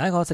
客。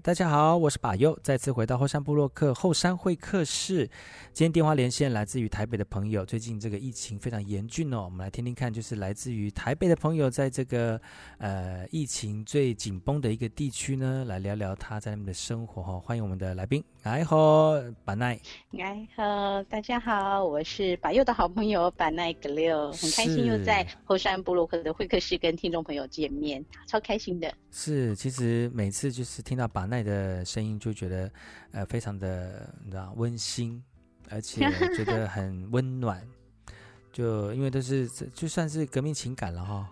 大家好，我是把右，再次回到后山部落客后山会客室。今天电话连线来自于台北的朋友，最近这个疫情非常严峻哦，我们来听听看，就是来自于台北的朋友，在这个呃疫情最紧绷的一个地区呢，来聊聊他在那边的生活哈。欢迎我们的来宾，哎好，把奈，哎好，大家好，我是把右的好朋友把奈格六，很开心又在后山部落客的会客室跟听众朋友见。见面超开心的，是其实每次就是听到把奈的声音，就觉得呃非常的你知道温馨，而且 觉得很温暖，就因为都是就算是革命情感了哈。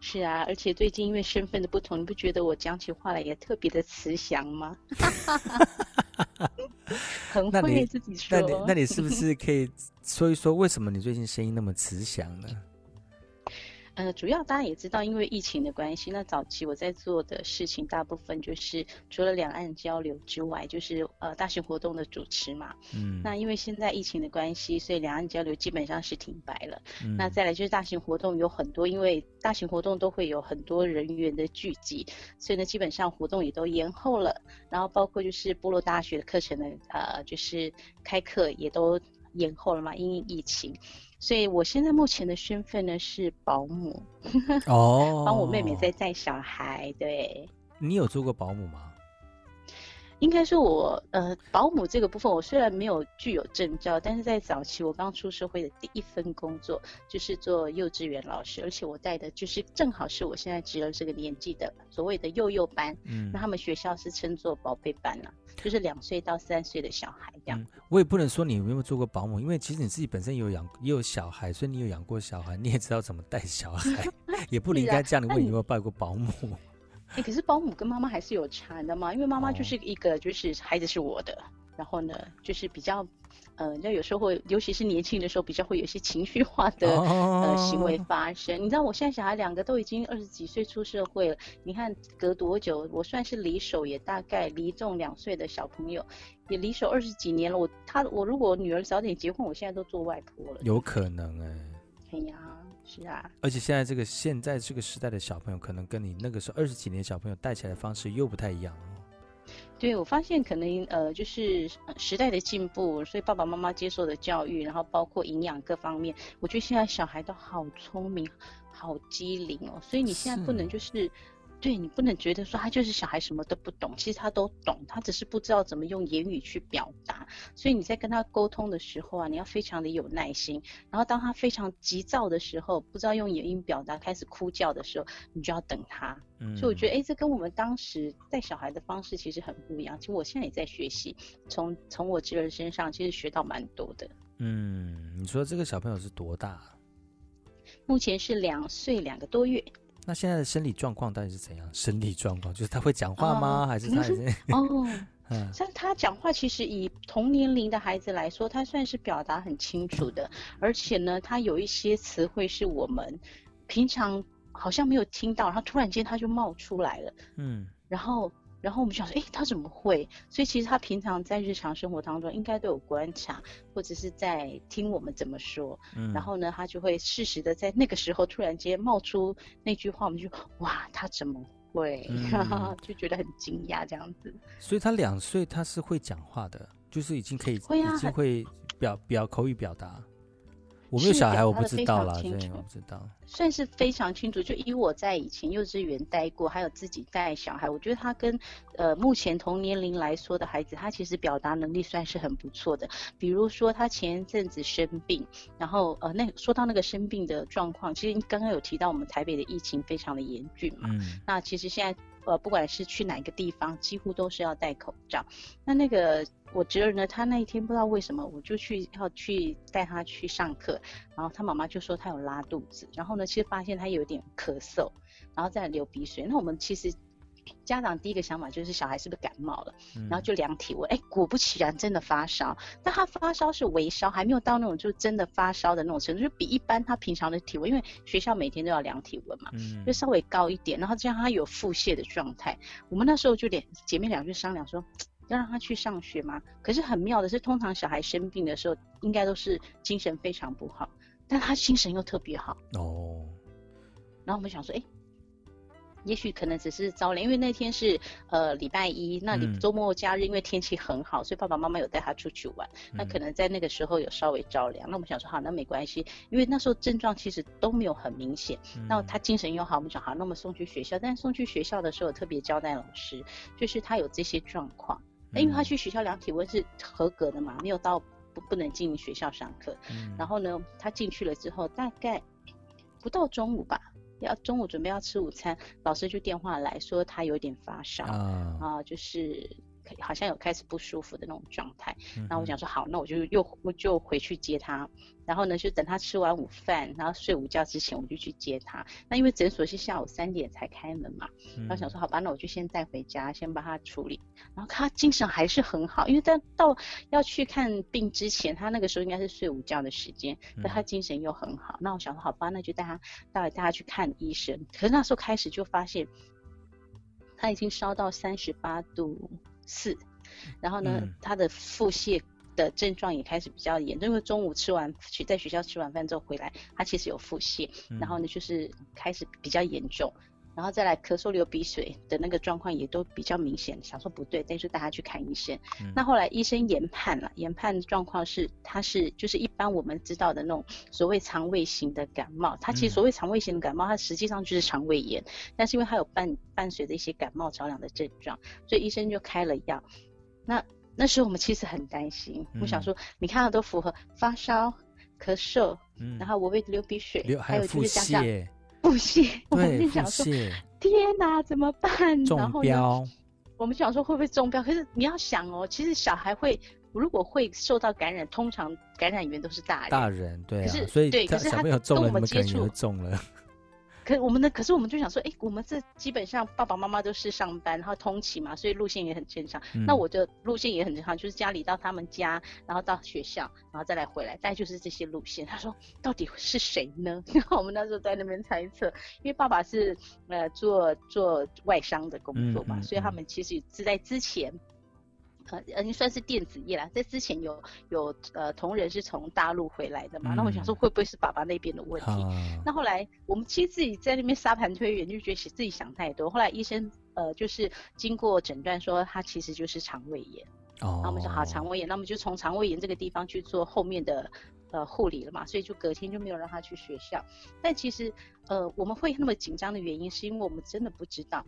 是啊，而且最近因为身份的不同，你不觉得我讲起话来也特别的慈祥吗？很会自己说。那你那你是不是可以说一说，为什么你最近声音那么慈祥呢？呃，主要大家也知道，因为疫情的关系，那早期我在做的事情，大部分就是除了两岸交流之外，就是呃大型活动的主持嘛。嗯。那因为现在疫情的关系，所以两岸交流基本上是停摆了。嗯。那再来就是大型活动有很多，因为大型活动都会有很多人员的聚集，所以呢，基本上活动也都延后了。然后包括就是部落大学的课程呢，呃，就是开课也都延后了嘛，因为疫情。所以我现在目前的身份呢是保姆，哦，帮我妹妹在带小孩。对，你有做过保姆吗？应该说我呃，保姆这个部分，我虽然没有具有证照，但是在早期我刚出社会的第一份工作就是做幼稚园老师，而且我带的就是正好是我现在侄儿这个年纪的所谓的幼幼班，嗯，那他们学校是称作宝贝班啊，就是两岁到三岁的小孩这样。嗯，我也不能说你有没有做过保姆，因为其实你自己本身有养也有小孩，所以你有养过小孩，你也知道怎么带小孩，也不应该这样的问你有没有拜过保姆。可是保姆跟妈妈还是有差的嘛，因为妈妈就是一个，就是孩子是我的，哦、然后呢，就是比较，呃，那有时候会，尤其是年轻的时候，比较会有一些情绪化的、哦、呃行为发生。你知道，我现在小孩两个都已经二十几岁出社会了，你看隔多久？我算是离手也大概离中两岁的小朋友，也离手二十几年了。我他我如果女儿早点结婚，我现在都做外婆了。有可能哎、欸。哎呀。是啊，而且现在这个现在这个时代的小朋友，可能跟你那个时候二十几年小朋友带起来的方式又不太一样哦。对，我发现可能呃，就是时代的进步，所以爸爸妈妈接受的教育，然后包括营养各方面，我觉得现在小孩都好聪明、好机灵哦。所以你现在不能就是。对，你不能觉得说他就是小孩什么都不懂，其实他都懂，他只是不知道怎么用言语去表达。所以你在跟他沟通的时候啊，你要非常的有耐心。然后当他非常急躁的时候，不知道用言语表达，开始哭叫的时候，你就要等他。嗯，所以我觉得，哎，这跟我们当时带小孩的方式其实很不一样。其实我现在也在学习，从从我侄儿身上其实学到蛮多的。嗯，你说这个小朋友是多大？目前是两岁两个多月。那现在的生理状况到底是怎样？生理状况就是他会讲话吗？哦、还是他已经？哦，嗯，像他讲话，其实以同年龄的孩子来说，他算是表达很清楚的，而且呢，他有一些词汇是我们平常好像没有听到，然后突然间他就冒出来了。嗯，然后。然后我们想说，哎，他怎么会？所以其实他平常在日常生活当中应该都有观察，或者是在听我们怎么说。嗯。然后呢，他就会适时的在那个时候突然间冒出那句话，我们就哇，他怎么会？嗯、就觉得很惊讶这样子。所以他两岁，他是会讲话的，就是已经可以，会啊、已经会表表口语表达。我没有小孩，我不知道啦。对，我不知道。算是非常清楚。就以我在以前幼稚园待过，还有自己带小孩，我觉得他跟呃目前同年龄来说的孩子，他其实表达能力算是很不错的。比如说他前一阵子生病，然后呃那说到那个生病的状况，其实刚刚有提到我们台北的疫情非常的严峻嘛。嗯。那其实现在呃不管是去哪个地方，几乎都是要戴口罩。那那个。我侄儿呢，他那一天不知道为什么，我就去要去带他去上课，然后他妈妈就说他有拉肚子，然后呢，其实发现他有点咳嗽，然后再流鼻水。那我们其实家长第一个想法就是小孩是不是感冒了，嗯、然后就量体温，哎，果不其然，真的发烧。但他发烧是微烧，还没有到那种就真的发烧的那种程度，就比一般他平常的体温，因为学校每天都要量体温嘛，嗯、就稍微高一点。然后这样他有腹泻的状态，我们那时候就连姐妹俩就商量说，要让他去上学吗？可是很妙的是，通常小孩生病的时候，应该都是精神非常不好，但他精神又特别好哦。然后我们想说，哎。也许可能只是着凉，因为那天是呃礼拜一，那你周末假日，因为天气很好，嗯、所以爸爸妈妈有带他出去玩。嗯、那可能在那个时候有稍微着凉，那我们想说好，那没关系，因为那时候症状其实都没有很明显。嗯、那他精神又好，我们想好，那我们送去学校。但是送去学校的时候，特别交代老师，就是他有这些状况。因为他去学校量体温是合格的嘛，没有到不不能进学校上课。嗯、然后呢，他进去了之后，大概不到中午吧。要中午准备要吃午餐，老师就电话来说他有点发烧啊，啊，就是好像有开始不舒服的那种状态。然后我想说好，那我就又我就回去接他。然后呢，就等他吃完午饭，然后睡午觉之前，我就去接他。那因为诊所是下午三点才开门嘛，然后想说好吧，那我就先带回家，先帮他处理。然后他精神还是很好，因为在到要去看病之前，他那个时候应该是睡午觉的时间，但他精神又很好。那我想说好吧，那就带他带带他去看医生。可是那时候开始就发现，他已经烧到三十八度四，然后呢，他的腹泻。的症状也开始比较严重，因为中午吃完去在学校吃完饭之后回来，他其实有腹泻，嗯、然后呢就是开始比较严重，然后再来咳嗽流鼻水的那个状况也都比较明显，想说不对，但是带他去看医生。嗯、那后来医生研判了，研判状况是他是就是一般我们知道的那种所谓肠胃型的感冒，他其实所谓肠胃型的感冒，它实际上就是肠胃炎，但是因为它有伴伴随着一些感冒着凉的症状，所以医生就开了药。那那时候我们其实很担心，嗯、我想说，你看到都符合发烧、咳嗽，嗯、然后我会流鼻水，还有就是讲讲 腹泻，我们就想说，天哪，怎么办？中标然后呢，我们就想说会不会中标？可是你要想哦，其实小孩会如果会受到感染，通常感染源都是大人，大人对、啊，可是所以对，可是他跟我们接触中了。可是我们的，可是我们就想说，哎、欸，我们这基本上爸爸妈妈都是上班，然后通勤嘛，所以路线也很正常。嗯、那我的路线也很正常，就是家里到他们家，然后到学校，然后再来回来，大概就是这些路线。他说，到底是谁呢？然 后我们那时候在那边猜测，因为爸爸是呃做做外商的工作嘛，嗯嗯嗯、所以他们其实是在之前。呃，嗯，算是电子业啦。在之前有有呃同仁是从大陆回来的嘛，嗯、那我想说会不会是爸爸那边的问题？啊、那后来我们其实自己在那边沙盘推演，就觉得自己想太多。后来医生呃就是经过诊断说他其实就是肠胃炎。哦。那我们说好肠胃炎，那我们就从肠胃炎这个地方去做后面的呃护理了嘛，所以就隔天就没有让他去学校。但其实呃我们会那么紧张的原因，是因为我们真的不知道。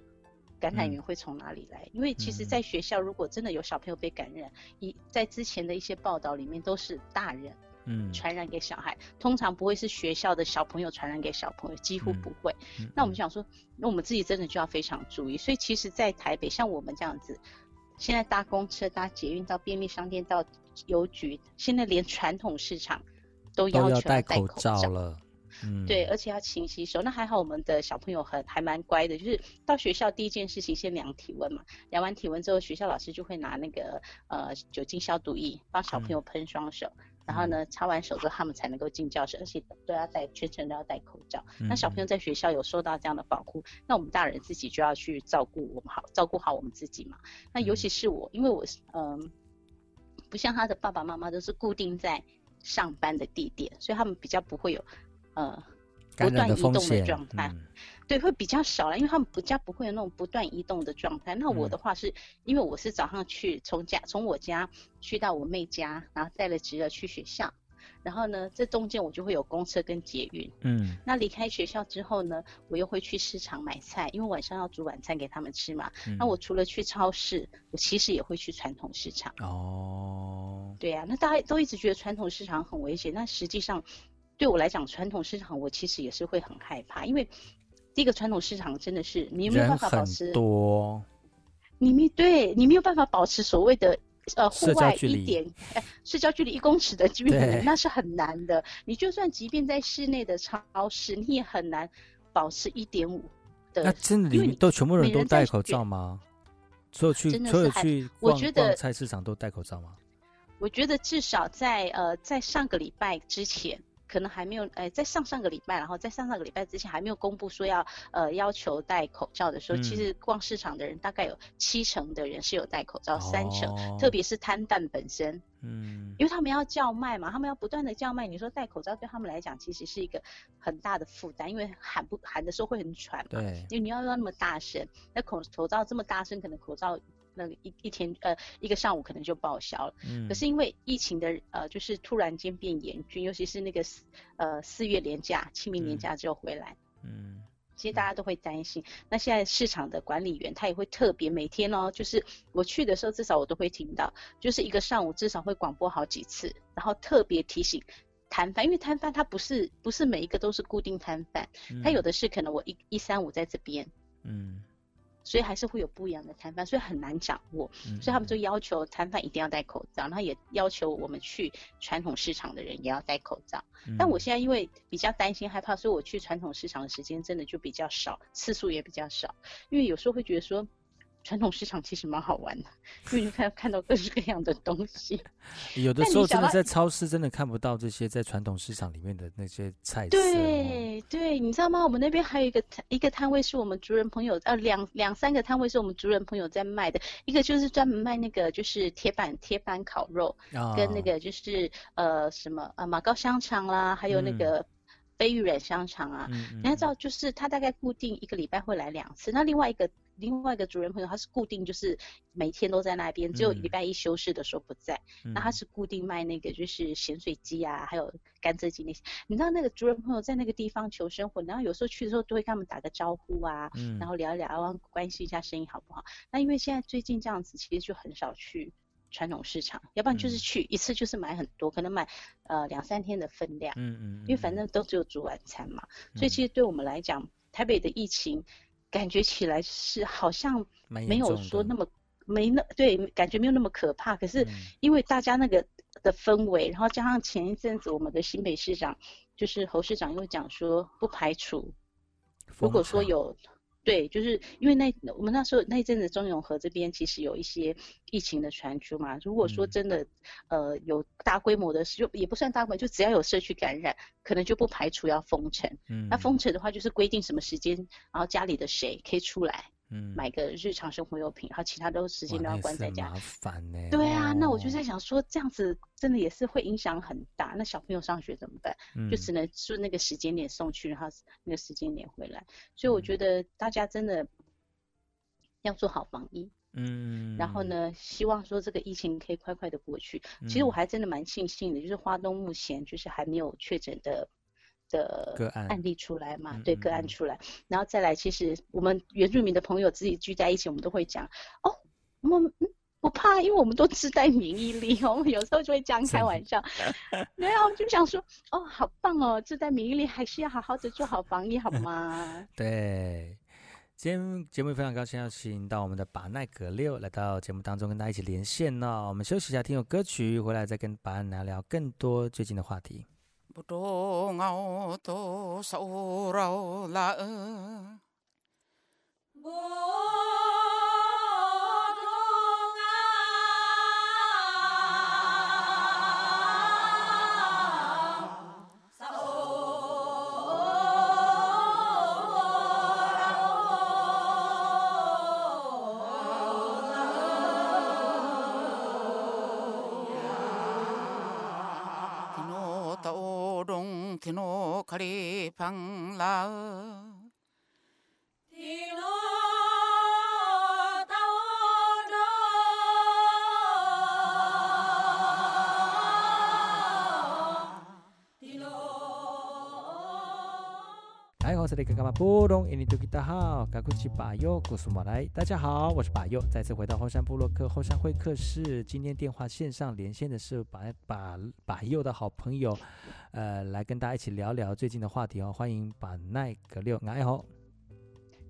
感染源会从哪里来？嗯、因为其实，在学校如果真的有小朋友被感染，一、嗯、在之前的一些报道里面都是大人，嗯，传染给小孩，嗯、通常不会是学校的小朋友传染给小朋友，几乎不会。那我们想说，那我们自己真的就要非常注意。所以，其实，在台北，像我们这样子，现在搭公车、搭捷运到便利商店、到邮局，现在连传统市场都要求戴口罩了。嗯，对，而且要勤洗手。那还好，我们的小朋友很还蛮乖的，就是到学校第一件事情先量体温嘛。量完体温之后，学校老师就会拿那个呃酒精消毒液帮小朋友喷双手，嗯、然后呢擦完手之后，他们才能够进教室，而且都要戴全程都要戴口罩。嗯、那小朋友在学校有受到这样的保护，那我们大人自己就要去照顾我们好，照顾好我们自己嘛。那尤其是我，因为我是嗯、呃，不像他的爸爸妈妈都是固定在上班的地点，所以他们比较不会有。呃，不断移动的状态，嗯、对，会比较少了，因为他们比较不会有那种不断移动的状态。那我的话是，嗯、因为我是早上去从家从我家去到我妹家，然后带了侄儿去学校，然后呢，这中间我就会有公车跟捷运。嗯，那离开学校之后呢，我又会去市场买菜，因为晚上要煮晚餐给他们吃嘛。嗯、那我除了去超市，我其实也会去传统市场。哦，对呀、啊，那大家都一直觉得传统市场很危险，那实际上。对我来讲，传统市场我其实也是会很害怕，因为第一个传统市场真的是你没有办法保持多，你没对你没有办法保持所谓的呃户外一点呃社交距离一公尺的距离，那是很难的。你就算即便在室内的超市，你也很难保持一点五的。那真的，你都全部人都戴口罩吗？所有去所有去逛逛菜市场都戴口罩吗？我觉得至少在呃在上个礼拜之前。可能还没有，呃，在上上个礼拜，然后在上上个礼拜之前还没有公布说要，呃，要求戴口罩的时候，嗯、其实逛市场的人大概有七成的人是有戴口罩，哦、三成，特别是摊贩本身，嗯，因为他们要叫卖嘛，他们要不断的叫卖，你说戴口罩对他们来讲其实是一个很大的负担，因为喊不喊的时候会很喘嘛，对，因为你要要那么大声，那口口罩这么大声，可能口罩。那个一一天呃一个上午可能就报销了，嗯，可是因为疫情的呃就是突然间变严峻，尤其是那个四呃四月连假、清明连假之后回来，嗯，其实大家都会担心。嗯、那现在市场的管理员他也会特别每天哦，就是我去的时候至少我都会听到，就是一个上午至少会广播好几次，然后特别提醒摊贩，因为摊贩他不是不是每一个都是固定摊贩，嗯、他有的是可能我一一三五在这边，嗯。所以还是会有不一样的摊贩，所以很难掌握。嗯、所以他们就要求摊贩一定要戴口罩，然后也要求我们去传统市场的人也要戴口罩。嗯、但我现在因为比较担心害怕，所以我去传统市场的时间真的就比较少，次数也比较少。因为有时候会觉得说。传统市场其实蛮好玩的，因为你看看到各式各样的东西。有的时候真的在超市真的看不到这些在传统市场里面的那些菜色。对对，你知道吗？我们那边还有一个一个摊位是我们族人朋友，呃，两两三个摊位是我们族人朋友在卖的。一个就是专门卖那个就是铁板铁板烤肉，哦、跟那个就是呃什么呃马告香肠啦，还有那个飞鱼软香肠啊。嗯嗯、你要知道，就是他大概固定一个礼拜会来两次。那另外一个。另外一个主人朋友，他是固定就是每天都在那边，只有礼拜一休市的时候不在。嗯、那他是固定卖那个就是咸水鸡啊，还有甘蔗鸡那些。你知道那个主人朋友在那个地方求生活，然后有时候去的时候都会跟他们打个招呼啊，嗯、然后聊一聊，关心一下生意好不好。那因为现在最近这样子，其实就很少去传统市场，要不然就是去一次就是买很多，可能买呃两三天的分量。嗯嗯。嗯因为反正都只有煮晚餐嘛，所以其实对我们来讲，台北的疫情。感觉起来是好像没有说那么没那对，感觉没有那么可怕。可是因为大家那个的氛围，然后加上前一阵子我们的新北市长就是侯市长又讲说不排除，如果说有。对，就是因为那我们那时候那一阵子中永和这边其实有一些疫情的传出嘛。如果说真的，嗯、呃，有大规模的，就也不算大规模，就只要有社区感染，可能就不排除要封城。嗯，那封城的话，就是规定什么时间，然后家里的谁可以出来。嗯，买个日常生活用品，然后其他都时间都要关在家。麻烦呢、欸。对啊，哦、那我就在想说，这样子真的也是会影响很大。那小朋友上学怎么办？嗯、就只能是那个时间点送去，然后那个时间点回来。所以我觉得大家真的要做好防疫。嗯。然后呢，希望说这个疫情可以快快的过去。嗯、其实我还真的蛮庆幸的，就是花东目前就是还没有确诊的。的个案案例出来嘛？对，个案出来，然后再来，其实我们原住民的朋友自己聚在一起，我们都会讲哦，我们不怕，因为我们都自带免疫力哦。我们有时候就会这样开玩笑，对啊，我就想说哦，好棒哦，自带免疫力还是要好好的做好防疫，好吗？对，今天节目非常高兴邀请到我们的巴奈格六来到节目当中跟大家一起连线呢。我们休息一下，听首歌曲，回来再跟巴奈聊聊更多最近的话题。bu to ngao to sao rao la eh. bo 不懂我多少了。大家好，我是巴佑，再次回到后山部落客后山会客室。今天电话线上连线的是巴巴巴佑的好朋友，呃，来跟大家一起聊聊最近的话题哦。欢迎板奈格六，你好，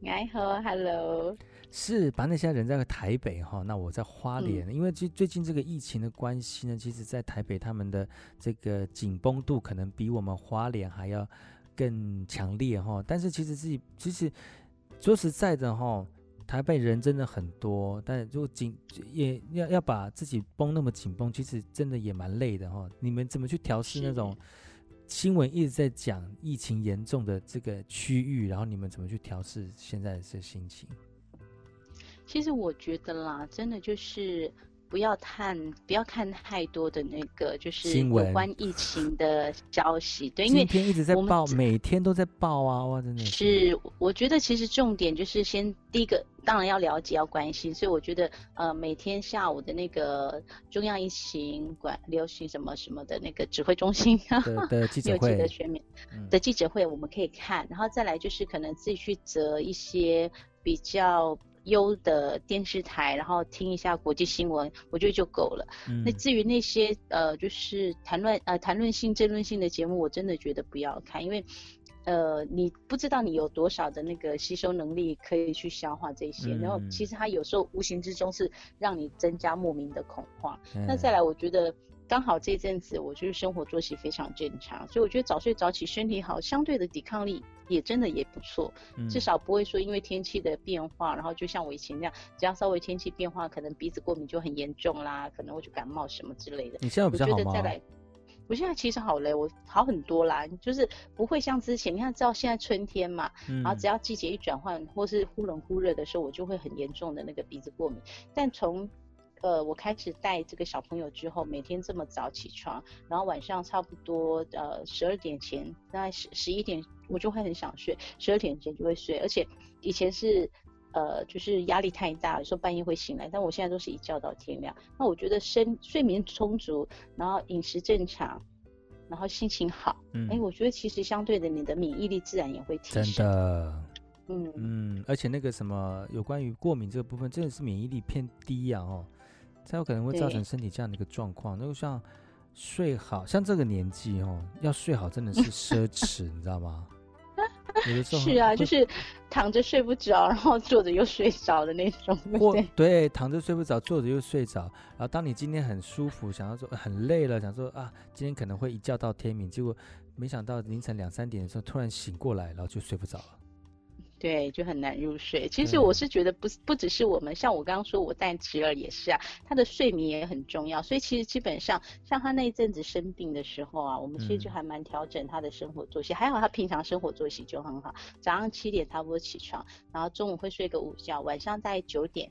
你好，Hello，是板奈现在人在台北哈，那我在花莲，嗯、因为最最近这个疫情的关系呢，其实在台北他们的这个紧绷度可能比我们花莲还要。更强烈哈，但是其实自己其实说实在的哈，台北人真的很多，但如果紧也要要把自己绷那么紧绷，其实真的也蛮累的哈。你们怎么去调试那种新闻一直在讲疫情严重的这个区域，然后你们怎么去调试现在的这心情？其实我觉得啦，真的就是。不要看，不要看太多的那个，就是有关疫情的消息。对，因为今天一直在报，每天都在报啊！哇，真的是。是，我觉得其实重点就是先第一个，当然要了解，要关心。所以我觉得，呃，每天下午的那个中央疫情管流行什么什么的那个指挥中心的，的记者会的全面的记者会，我们可以看。然后再来就是可能自己去择一些比较。优的电视台，然后听一下国际新闻，我觉得就够了。嗯、那至于那些呃，就是谈论呃谈论性、争论性的节目，我真的觉得不要看，因为呃，你不知道你有多少的那个吸收能力可以去消化这些，嗯、然后其实它有时候无形之中是让你增加莫名的恐慌。嗯、那再来，我觉得。刚好这阵子我就是生活作息非常正常，所以我觉得早睡早起身体好，相对的抵抗力也真的也不错，嗯、至少不会说因为天气的变化，然后就像我以前那样，只要稍微天气变化，可能鼻子过敏就很严重啦，可能会就感冒什么之类的。你现在比较好吗？我觉得再来，我现在其实好嘞，我好很多啦，就是不会像之前，你看知道现在春天嘛，嗯、然后只要季节一转换或是忽冷忽热的时候，我就会很严重的那个鼻子过敏，但从呃，我开始带这个小朋友之后，每天这么早起床，然后晚上差不多呃十二点前，大概十十一点，我就会很想睡，十二点前就会睡。而且以前是呃就是压力太大，有时候半夜会醒来，但我现在都是一觉到天亮。那我觉得身睡眠充足，然后饮食正常，然后心情好，嗯，哎，我觉得其实相对的，你的免疫力自然也会提升。真的，嗯嗯，而且那个什么有关于过敏这个部分，真的是免疫力偏低呀，哦。才有可能会造成身体这样的一个状况。那就像睡好，像这个年纪哦，要睡好真的是 奢侈，你知道吗？有的时候是啊，就是躺着睡不着，然后坐着又睡着的那种。对，对，躺着睡不着，坐着又睡着。然后当你今天很舒服，想要说很累了，想说啊，今天可能会一觉到天明，结果没想到凌晨两三点的时候突然醒过来，然后就睡不着了。对，就很难入睡。其实我是觉得不，不不只是我们，像我刚刚说，我带侄儿也是啊，他的睡眠也很重要。所以其实基本上，像他那一阵子生病的时候啊，我们其实就还蛮调整他的生活作息。嗯、还好他平常生活作息就很好，早上七点差不多起床，然后中午会睡个午觉，晚上大概九点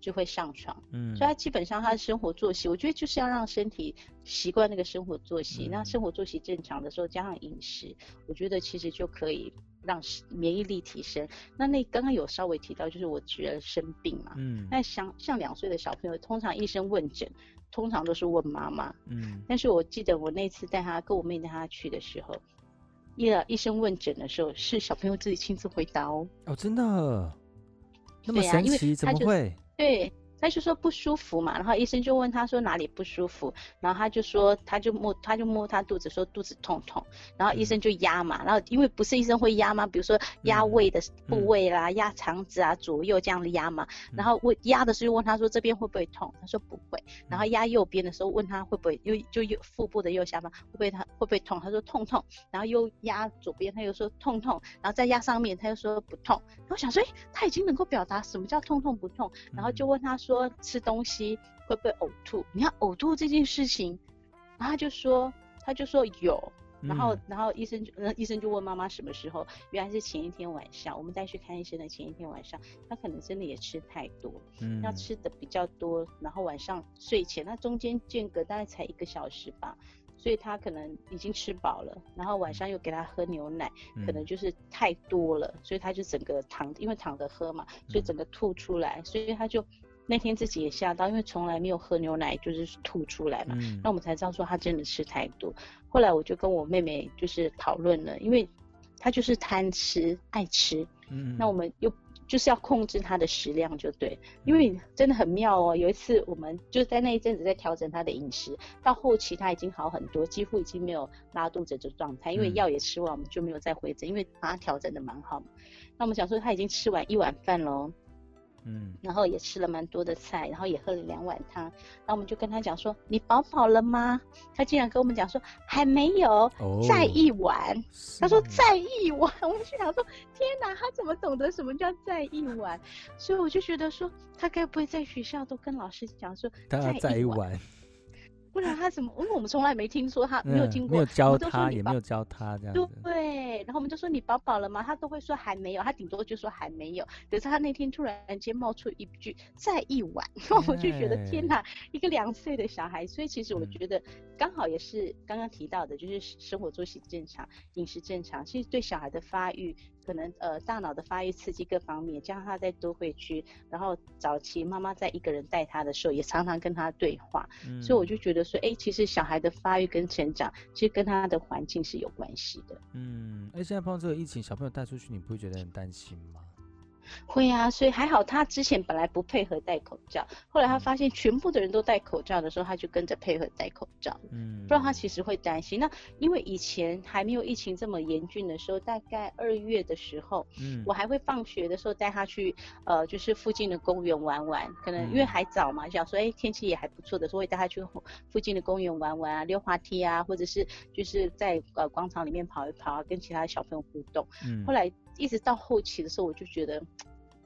就会上床。嗯，所以他基本上他的生活作息，我觉得就是要让身体习惯那个生活作息。嗯、那生活作息正常的时候，加上饮食，我觉得其实就可以。让免疫力提升。那那刚刚有稍微提到，就是我侄儿生病嘛。嗯。那像像两岁的小朋友，通常医生问诊，通常都是问妈妈。嗯。但是我记得我那次带他跟我妹带他去的时候，医了医生问诊的时候，是小朋友自己亲自回答哦。哦，真的？那么神奇？怎么会？对。他就说不舒服嘛，然后医生就问他说哪里不舒服，然后他就说他就摸他就摸他肚子说肚子痛痛，然后医生就压嘛，然后因为不是医生会压吗？比如说压胃的部位啦，压肠子啊左右这样的压嘛，然后问压的时候问他说这边会不会痛？他说不会，然后压右边的时候问他会不会又就右腹部的右下方会不会他会不会痛？他说痛痛，然后又压左边他又说痛痛，然后再压上面他又说不痛，然后我想说哎他已经能够表达什么叫痛痛不痛，然后就问他说。吃东西会不会呕吐？你看呕吐这件事情，然后他就说，他就说有，然后，嗯、然后医生就，医生就问妈妈什么时候？原来是前一天晚上，我们带去看医生的前一天晚上，他可能真的也吃太多，嗯，要吃的比较多，然后晚上睡前，那中间间隔大概才一个小时吧，所以他可能已经吃饱了，然后晚上又给他喝牛奶，可能就是太多了，所以他就整个躺，因为躺着喝嘛，所以整个吐出来，所以他就。那天自己也吓到，因为从来没有喝牛奶，就是吐出来嘛。嗯。那我们才知道说他真的吃太多。后来我就跟我妹妹就是讨论了，因为他就是贪吃爱吃。嗯。那我们又就是要控制他的食量，就对。因为真的很妙哦。有一次我们就在那一阵子在调整他的饮食，到后期他已经好很多，几乎已经没有拉肚子的状态。因为药也吃完，我们就没有再回诊，因为把他调整的蛮好嘛。那我们想说他已经吃完一碗饭喽。嗯，然后也吃了蛮多的菜，然后也喝了两碗汤，然后我们就跟他讲说，你饱饱了吗？他竟然跟我们讲说还没有，哦、再一碗。他说再一碗，我们就想说天哪，他怎么懂得什么叫再一碗？所以我就觉得说，他该不会在学校都跟老师讲说再一碗？不然他怎么？因为我们从来没听说他没有听过，没有教他，也没有教他这样子。对，然后我们就说你饱饱了吗？他都会说还没有，他顶多就说还没有。可是他那天突然间冒出一句再一碗，那 我就觉得天哪，一个两岁的小孩。所以其实我觉得刚好也是刚刚提到的，就是生活作息正常，饮食正常，其实对小孩的发育。可能呃大脑的发育刺激各方面，加上他在都会区，然后早期妈妈在一个人带他的时候，也常常跟他对话，嗯、所以我就觉得说，哎、欸，其实小孩的发育跟成长，其实跟他的环境是有关系的。嗯，哎、欸，现在碰到这个疫情，小朋友带出去，你不会觉得很担心吗？会啊，所以还好，他之前本来不配合戴口罩，后来他发现全部的人都戴口罩的时候，他就跟着配合戴口罩。嗯，不然他其实会担心。那因为以前还没有疫情这么严峻的时候，大概二月的时候，嗯，我还会放学的时候带他去，呃，就是附近的公园玩玩。可能因为还早嘛，想说，哎，天气也还不错的时候，会带他去附近的公园玩玩啊，溜滑梯啊，或者是就是在呃广场里面跑一跑啊，跟其他小朋友互动。嗯，后来。一直到后期的时候，我就觉得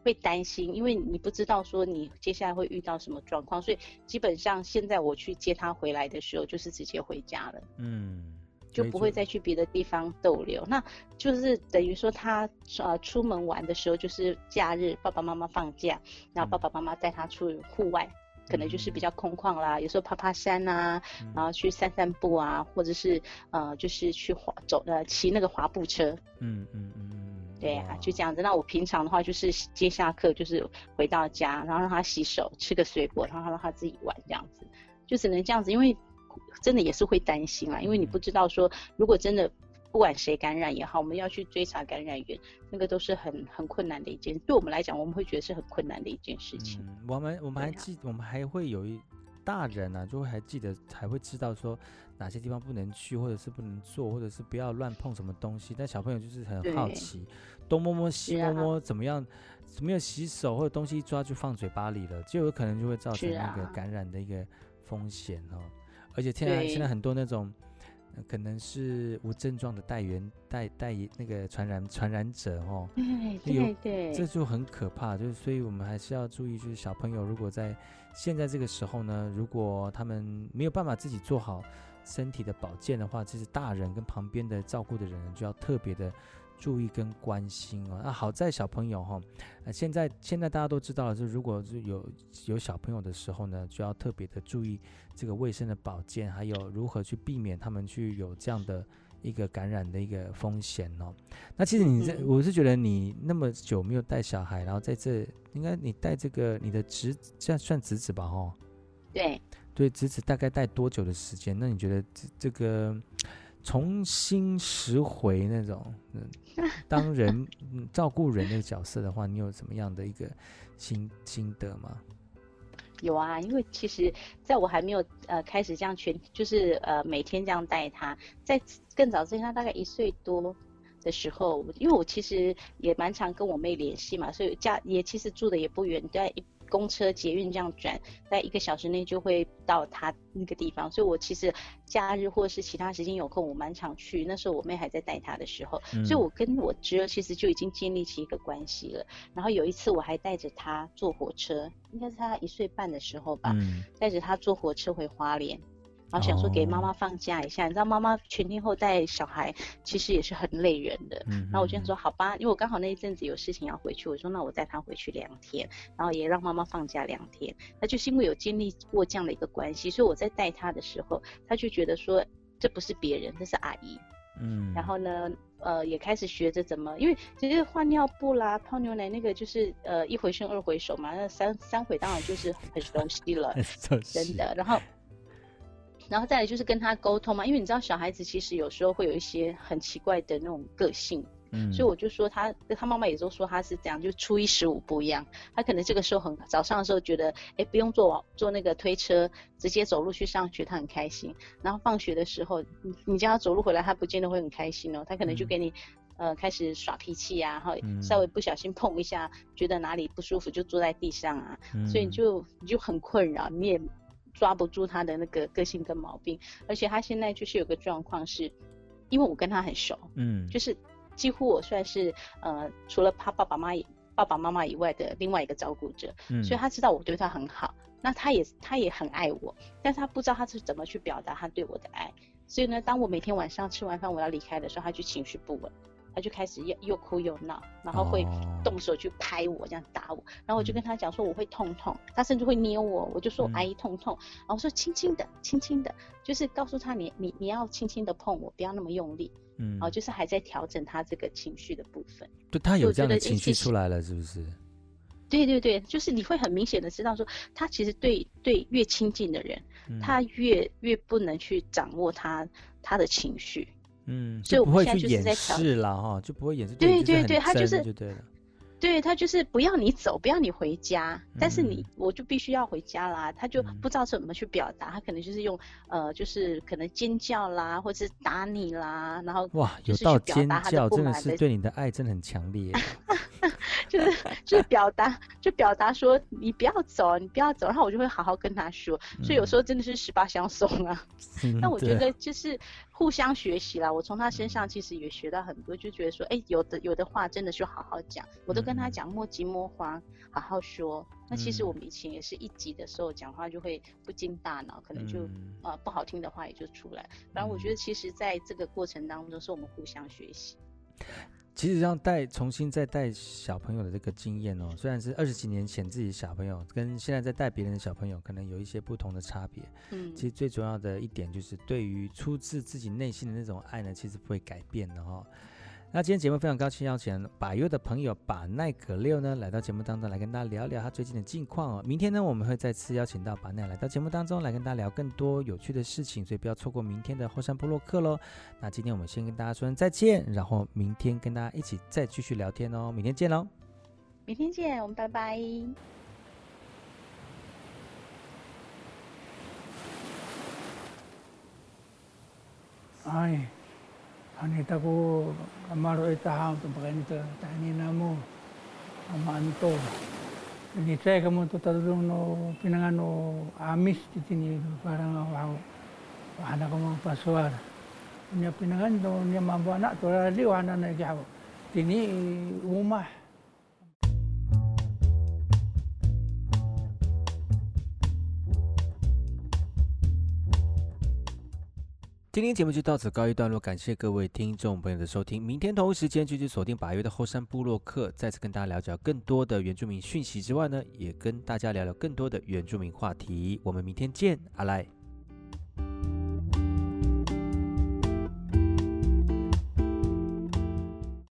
会担心，因为你不知道说你接下来会遇到什么状况，所以基本上现在我去接他回来的时候，就是直接回家了，嗯，就不会再去别的地方逗留。那就是等于说他呃出门玩的时候，就是假日爸爸妈妈放假，然后爸爸妈妈带他出户外。可能就是比较空旷啦，有时候爬爬山啊，嗯、然后去散散步啊，或者是呃，就是去滑走呃骑那个滑步车。嗯嗯嗯嗯。对啊，就这样子。那我平常的话就是接下课就是回到家，然后让他洗手，吃个水果，然后让他自己玩这样子，就只能这样子，因为真的也是会担心啦，因为你不知道说如果真的。不管谁感染也好，我们要去追查感染源，那个都是很很困难的一件。对我们来讲，我们会觉得是很困难的一件事情。嗯、我们我们还记，啊、我们还会有一大人呢、啊，就会还记得，还会知道说哪些地方不能去，或者是不能做，或者是不要乱碰什么东西。但小朋友就是很好奇，东摸摸西摸摸，怎么样？没有洗手或者东西一抓就放嘴巴里了，就有可能就会造成那个感染的一个风险哦。而且现在现在很多那种。可能是无症状的带源带带那个传染传染者哦，对对对，这就很可怕。就是所以我们还是要注意，就是小朋友如果在现在这个时候呢，如果他们没有办法自己做好身体的保健的话，其实大人跟旁边的照顾的人就要特别的。注意跟关心哦，那好在小朋友哈，呃，现在现在大家都知道了，就如果是有有小朋友的时候呢，就要特别的注意这个卫生的保健，还有如何去避免他们去有这样的一个感染的一个风险哦。那其实你这，我是觉得你那么久没有带小孩，然后在这应该你带这个你的侄，这样算侄子吧？哦，对对，侄子大概带多久的时间？那你觉得这这个？重新拾回那种，嗯，当人 照顾人的角色的话，你有什么样的一个心心得吗？有啊，因为其实在我还没有呃开始这样全，就是呃每天这样带他，在更早之前，他大概一岁多的时候，因为我其实也蛮常跟我妹联系嘛，所以家也其实住的也不远，在一。公车、捷运这样转，在一个小时内就会到他那个地方，所以我其实假日或是其他时间有空，我蛮常去。那时候我妹还在带他的时候，嗯、所以我跟我侄儿其实就已经建立起一个关系了。然后有一次我还带着他坐火车，应该是他一岁半的时候吧，带着、嗯、他坐火车回花莲。然后想说给妈妈放假一下，oh. 你知道妈妈全天候带小孩，其实也是很累人的。嗯、然后我就想说好吧，因为我刚好那一阵子有事情要回去，我说那我带她回去两天，然后也让妈妈放假两天。那就是因为有经历过这样的一个关系，所以我在带她的时候，她就觉得说这不是别人，这是阿姨。嗯。然后呢，呃，也开始学着怎么，因为其实换尿布啦、泡牛奶那个就是呃一回生二回熟嘛，那三三回当然就是很熟悉了，真的。然后。然后再来就是跟他沟通嘛，因为你知道小孩子其实有时候会有一些很奇怪的那种个性，嗯，所以我就说他他妈妈也都说他是这样，就初一十五不一样，他可能这个时候很早上的时候觉得，哎，不用坐坐那个推车，直接走路去上学，他很开心。然后放学的时候，你你叫他走路回来，他不见得会很开心哦，他可能就给你。呃开始耍脾气啊，然后稍微不小心碰一下，嗯、觉得哪里不舒服就坐在地上啊，嗯、所以你就你就很困扰，你也抓不住他的那个个性跟毛病，而且他现在就是有个状况是，因为我跟他很熟，嗯，就是几乎我算是呃除了他爸爸妈妈爸爸妈妈以外的另外一个照顾者，嗯，所以他知道我对他很好。那他也他也很爱我，但是他不知道他是怎么去表达他对我的爱，所以呢，当我每天晚上吃完饭我要离开的时候，他就情绪不稳，他就开始又又哭又闹，然后会动手去拍我，这样打我，然后我就跟他讲说我会痛痛，他甚至会捏我，我就说我阿姨痛痛，然后说轻轻的轻轻的，就是告诉他你你你要轻轻的碰我，不要那么用力，嗯，然后就是还在调整他这个情绪的部分，对，他有这样的情绪出来了，是不是？对对对，就是你会很明显的知道说，他其实对对越亲近的人，嗯、他越越不能去掌握他他的情绪，嗯，所以我们现在就是在调试了哈，就不会掩饰，对对对，他就是就对了。对，他就是不要你走，不要你回家，但是你我就必须要回家啦。他就不知道怎么去表达，他可能就是用呃，就是可能尖叫啦，或者是打你啦，然后哇，有到尖叫，真的是对你的爱真的很强烈。就是就是表达，就表达说你不要走，你不要走，然后我就会好好跟他说。所以有时候真的是十八相送啊。那我觉得就是。互相学习啦，我从他身上其实也学到很多，就觉得说，哎、欸，有的有的话真的就好好讲，我都跟他讲莫急莫慌，好好说。那其实我们以前也是一急的时候讲话就会不经大脑，可能就呃不好听的话也就出来。反正我觉得其实在这个过程当中是我们互相学习。其实让带重新再带小朋友的这个经验哦，虽然是二十几年前自己的小朋友，跟现在在带别人的小朋友可能有一些不同的差别。嗯，其实最重要的一点就是，对于出自自己内心的那种爱呢，其实不会改变的哈、哦。那今天节目非常高兴邀请把优的朋友把奈可六呢来到节目当中来跟大家聊聊他最近的近况哦。明天呢我们会再次邀请到把奈来到节目当中来跟大家聊更多有趣的事情，所以不要错过明天的后山部落客喽。那今天我们先跟大家说声再见，然后明天跟大家一起再继续聊天哦。明天见喽！明天见，我们拜拜。哎。Anita ko kamaro ita ha to pakanita tani namo amanto. Ni saya kamu to tadung no pinangano amis titini parang wow. Ana ko mang pasuar. Nya pinangan do nya mambo anak to rali wana na gawo. Tini umah 今天节目就到此告一段落，感谢各位听众朋友的收听。明天同一时间继续锁定八月的后山部落客，再次跟大家聊聊更多的原住民讯息之外呢，也跟大家聊聊更多的原住民话题。我们明天见，阿赖。